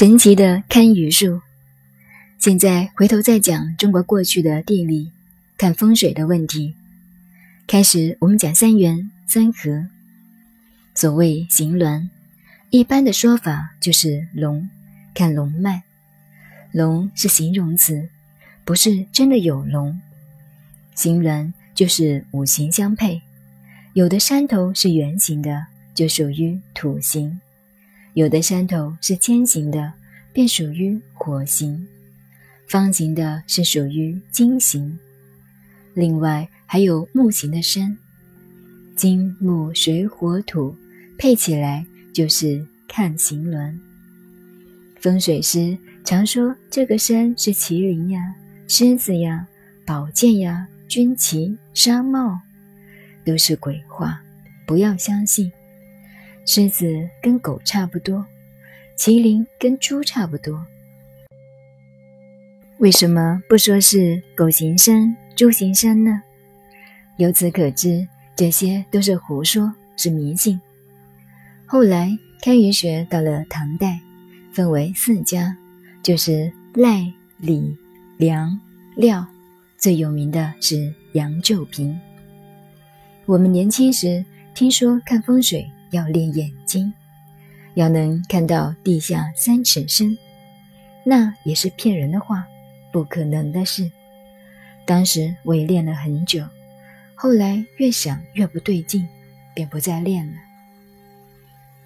神奇的堪舆术。现在回头再讲中国过去的地理看风水的问题。开始，我们讲三元三合。所谓形峦，一般的说法就是龙，看龙脉。龙是形容词，不是真的有龙。形峦就是五行相配，有的山头是圆形的，就属于土形；有的山头是尖形的，便属于火形；方形的是属于金形。另外还有木形的山，金木水火土配起来就是看形峦。风水师常说这个山是麒麟呀、狮子呀、宝剑呀、军旗、纱帽，都是鬼话，不要相信。狮子跟狗差不多，麒麟跟猪差不多，为什么不说是狗行山、猪行山呢？由此可知，这些都是胡说，是迷信。后来堪舆学到了唐代。分为四家，就是赖、李、梁、廖，最有名的是杨旧平。我们年轻时听说看风水要练眼睛，要能看到地下三尺深，那也是骗人的话，不可能的事。当时我也练了很久，后来越想越不对劲，便不再练了。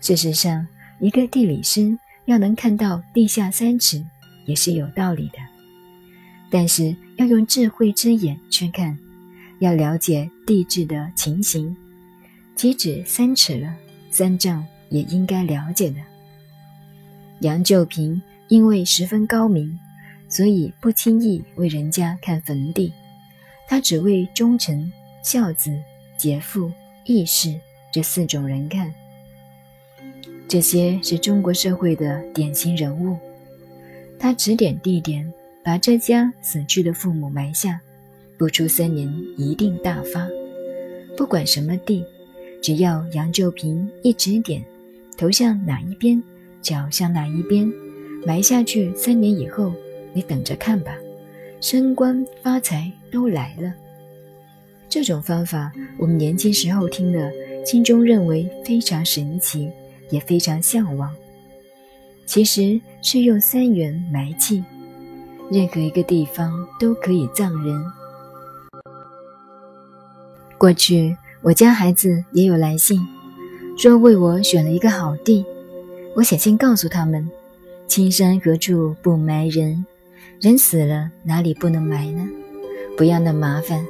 事实上，一个地理师。要能看到地下三尺也是有道理的，但是要用智慧之眼去看，要了解地质的情形，岂止三尺了，三藏也应该了解的。杨旧平因为十分高明，所以不轻易为人家看坟地，他只为忠臣、孝子、节妇、义士这四种人看。这些是中国社会的典型人物，他指点地点，把这家死去的父母埋下，不出三年一定大发。不管什么地，只要杨旧平一指点，头向哪一边，脚向哪一边，埋下去，三年以后，你等着看吧，升官发财都来了。这种方法，我们年轻时候听了，心中认为非常神奇。也非常向往，其实是用三元埋气，任何一个地方都可以葬人。过去我家孩子也有来信，说为我选了一个好地，我写信告诉他们：青山何处不埋人？人死了哪里不能埋呢？不要那麻烦，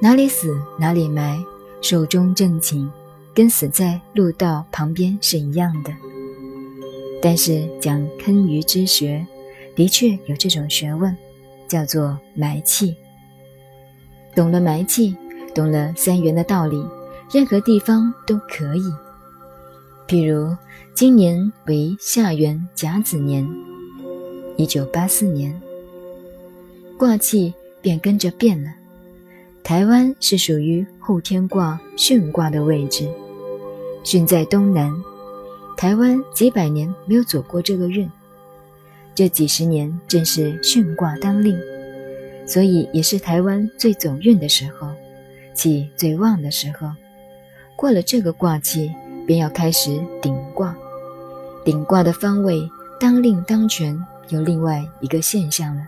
哪里死哪里埋，寿终正寝。跟死在路道旁边是一样的，但是讲坑舆之学，的确有这种学问，叫做埋气。懂了埋气，懂了三元的道理，任何地方都可以。譬如今年为下元甲子年，一九八四年，卦气便跟着变了。台湾是属于后天卦巽卦的位置。巽在东南，台湾几百年没有走过这个运，这几十年正是巽卦当令，所以也是台湾最走运的时候，气最旺的时候。过了这个卦气，便要开始顶卦。顶卦的方位当令当权，有另外一个现象了。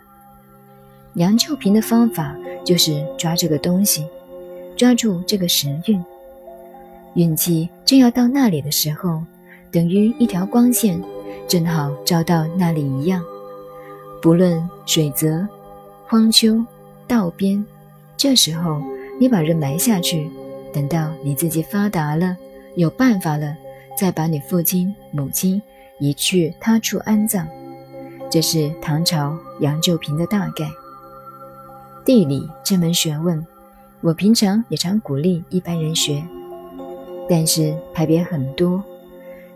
杨秋平的方法就是抓这个东西，抓住这个时运。运气正要到那里的时候，等于一条光线，正好照到那里一样。不论水泽、荒丘、道边，这时候你把人埋下去，等到你自己发达了、有办法了，再把你父亲、母亲移去他处安葬。这是唐朝杨旧平的大概。地理这门学问，我平常也常鼓励一般人学。但是派别很多，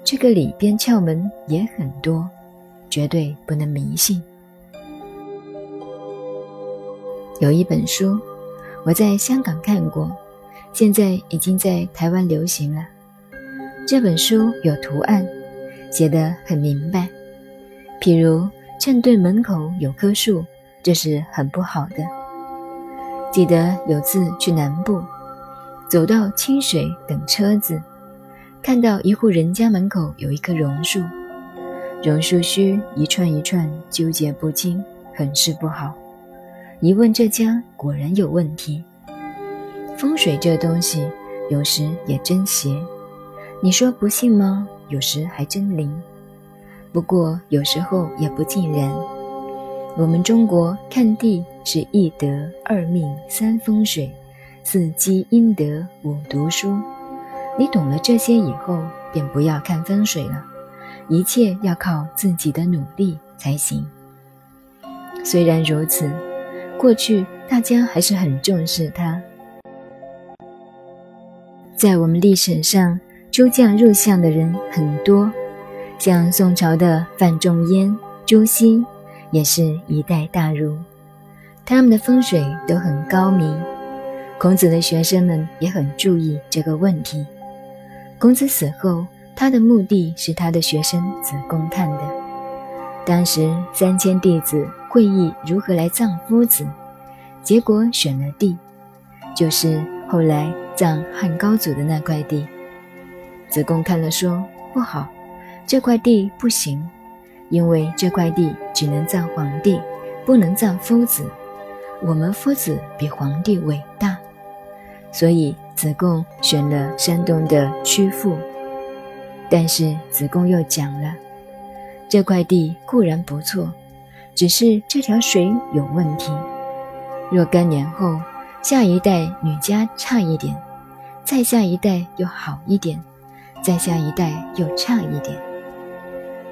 这个里边窍门也很多，绝对不能迷信。有一本书，我在香港看过，现在已经在台湾流行了。这本书有图案，写得很明白。譬如正对门口有棵树，这是很不好的。记得有次去南部，走到清水等车子，看到一户人家门口有一棵榕树，榕树须一串一串，纠结不清，很是不好。一问这家果然有问题。风水这东西有时也真邪，你说不信吗？有时还真灵。不过有时候也不尽然。我们中国看地是一德、二命、三风水、四积阴德、五读书。你懂了这些以后，便不要看风水了，一切要靠自己的努力才行。虽然如此。过去大家还是很重视它。在我们历史上，出将入相的人很多，像宋朝的范仲淹、朱熹，也是一代大儒。他们的风水都很高明。孔子的学生们也很注意这个问题。孔子死后，他的墓地是他的学生子贡看的。当时三千弟子。会议如何来葬夫子？结果选了地，就是后来葬汉高祖的那块地。子贡看了说：“不好，这块地不行，因为这块地只能葬皇帝，不能葬夫子。我们夫子比皇帝伟大，所以子贡选了山东的曲阜。但是子贡又讲了，这块地固然不错。”只是这条水有问题，若干年后下一代女家差一点，再下一代又好一点，再下一代又差一点。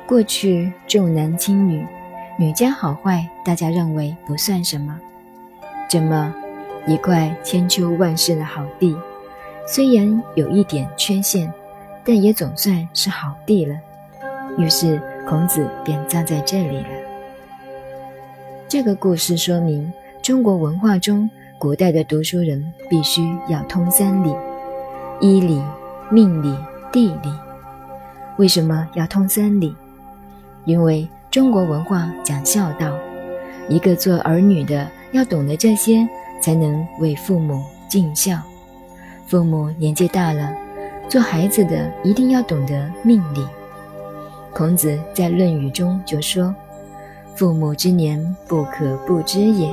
过去重男轻女，女家好坏大家认为不算什么。这么一块千秋万世的好地，虽然有一点缺陷，但也总算是好地了。于是孔子便葬在这里了。这个故事说明，中国文化中，古代的读书人必须要通三理：医理、命理、地理。为什么要通三理？因为中国文化讲孝道，一个做儿女的要懂得这些，才能为父母尽孝。父母年纪大了，做孩子的一定要懂得命理。孔子在《论语》中就说。父母之年，不可不知也。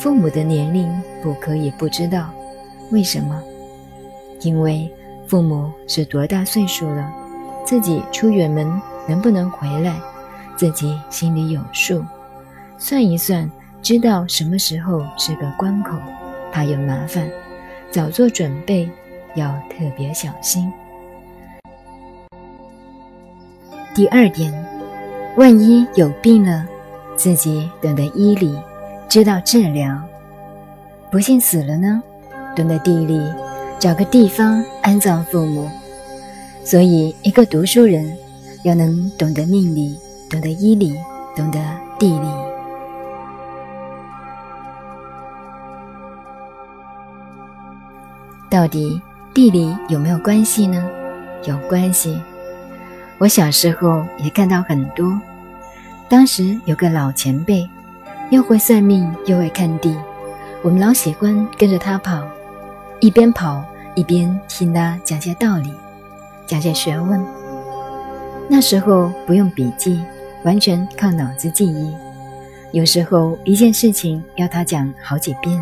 父母的年龄不可以不知道，为什么？因为父母是多大岁数了，自己出远门能不能回来，自己心里有数。算一算，知道什么时候是个关口，怕有麻烦，早做准备，要特别小心。第二点。万一有病了，自己懂得医理，知道治疗；不幸死了呢，懂得地理，找个地方安葬父母。所以，一个读书人要能懂得命理，懂得医理，懂得地理。到底地理有没有关系呢？有关系。我小时候也看到很多，当时有个老前辈，又会算命又会看地，我们老喜欢跟着他跑，一边跑一边听他讲些道理，讲些学问。那时候不用笔记，完全靠脑子记忆，有时候一件事情要他讲好几遍。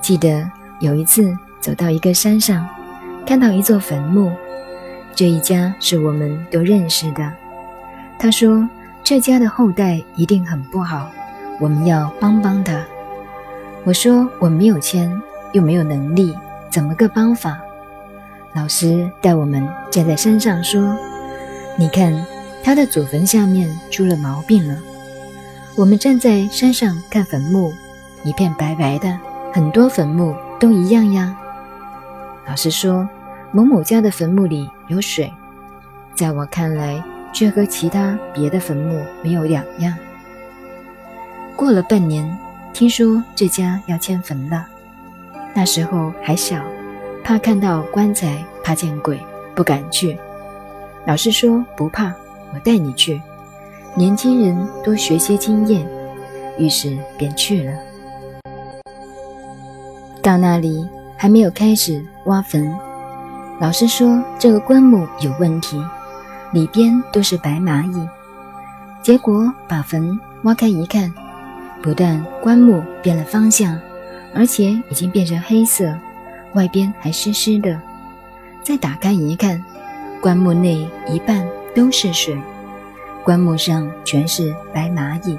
记得有一次。走到一个山上，看到一座坟墓，这一家是我们都认识的。他说：“这家的后代一定很不好，我们要帮帮他。”我说：“我没有钱，又没有能力，怎么个帮法？”老师带我们站在山上说：“你看，他的祖坟下面出了毛病了。我们站在山上看坟墓，一片白白的，很多坟墓都一样呀。”老师说，某某家的坟墓里有水，在我看来，却和其他别的坟墓没有两样。过了半年，听说这家要迁坟了。那时候还小，怕看到棺材怕见鬼，不敢去。老师说不怕，我带你去。年轻人多学些经验，于是便去了。到那里还没有开始挖坟，老师说这个棺木有问题，里边都是白蚂蚁。结果把坟挖开一看，不但棺木变了方向，而且已经变成黑色，外边还湿湿的。再打开一看，棺木内一半都是水，棺木上全是白蚂蚁。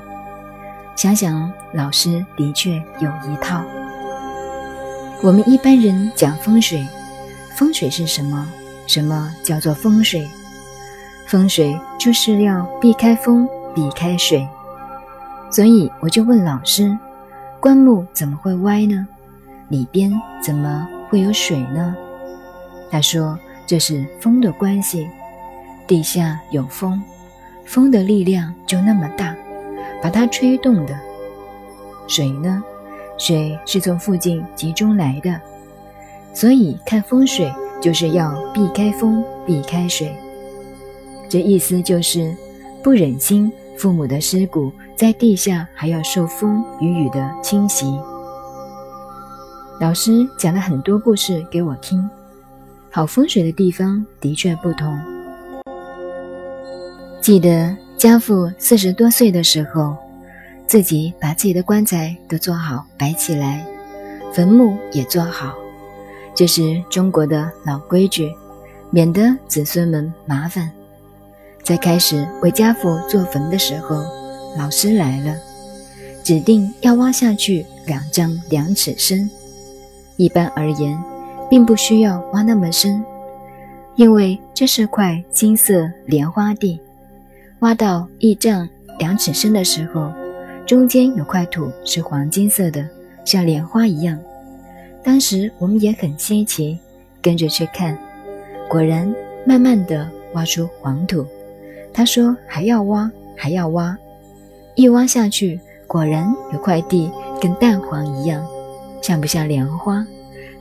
想想老师的确有一套。我们一般人讲风水，风水是什么？什么叫做风水？风水就是要避开风。避开水，所以我就问老师：“棺木怎么会歪呢？里边怎么会有水呢？”他说：“这是风的关系，地下有风，风的力量就那么大，把它吹动的。水呢，水是从附近集中来的，所以看风水就是要避开风，避开水。这意思就是不忍心。”父母的尸骨在地下还要受风与雨的侵袭。老师讲了很多故事给我听，好风水的地方的确不同。记得家父四十多岁的时候，自己把自己的棺材都做好摆起来，坟墓也做好，这是中国的老规矩，免得子孙们麻烦。在开始为家父做坟的时候，老师来了，指定要挖下去两丈两尺深。一般而言，并不需要挖那么深，因为这是块金色莲花地。挖到一丈两尺深的时候，中间有块土是黄金色的，像莲花一样。当时我们也很稀奇，跟着去看，果然慢慢的挖出黄土。他说：“还要挖，还要挖，一挖下去，果然有块地跟蛋黄一样，像不像莲花？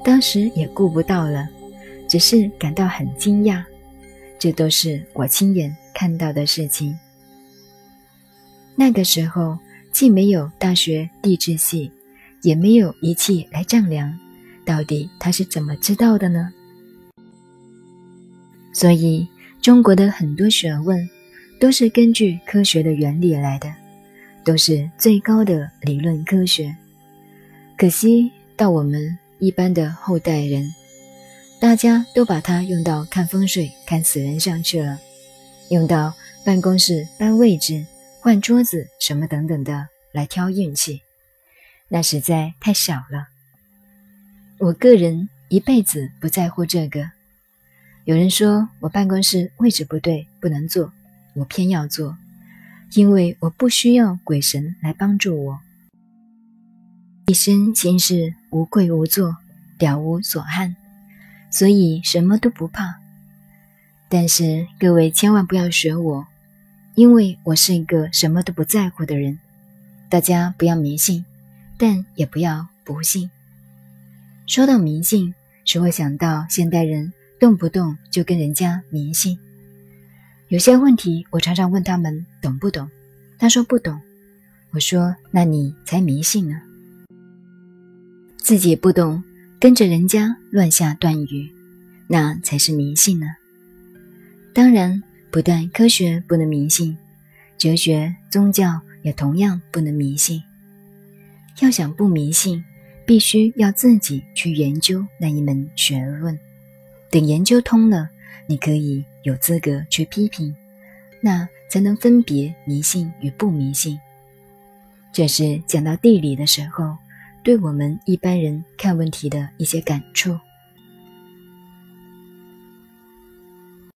当时也顾不到了，只是感到很惊讶。这都是我亲眼看到的事情。那个时候既没有大学地质系，也没有仪器来丈量，到底他是怎么知道的呢？所以中国的很多学问。”都是根据科学的原理来的，都是最高的理论科学。可惜到我们一般的后代人，大家都把它用到看风水、看死人上去了，用到办公室搬位置、换桌子什么等等的来挑运气，那实在太小了。我个人一辈子不在乎这个。有人说我办公室位置不对，不能坐。我偏要做，因为我不需要鬼神来帮助我。一身轻事无愧无作，了无所憾，所以什么都不怕。但是各位千万不要学我，因为我是一个什么都不在乎的人。大家不要迷信，但也不要不信。说到迷信，是会想到现代人动不动就跟人家迷信。有些问题，我常常问他们懂不懂，他说不懂。我说那你才迷信呢，自己不懂，跟着人家乱下断语，那才是迷信呢。当然，不但科学不能迷信，哲学、宗教也同样不能迷信。要想不迷信，必须要自己去研究那一门学问，等研究通了。你可以有资格去批评，那才能分别迷信与不迷信。这是讲到地理的时候，对我们一般人看问题的一些感触。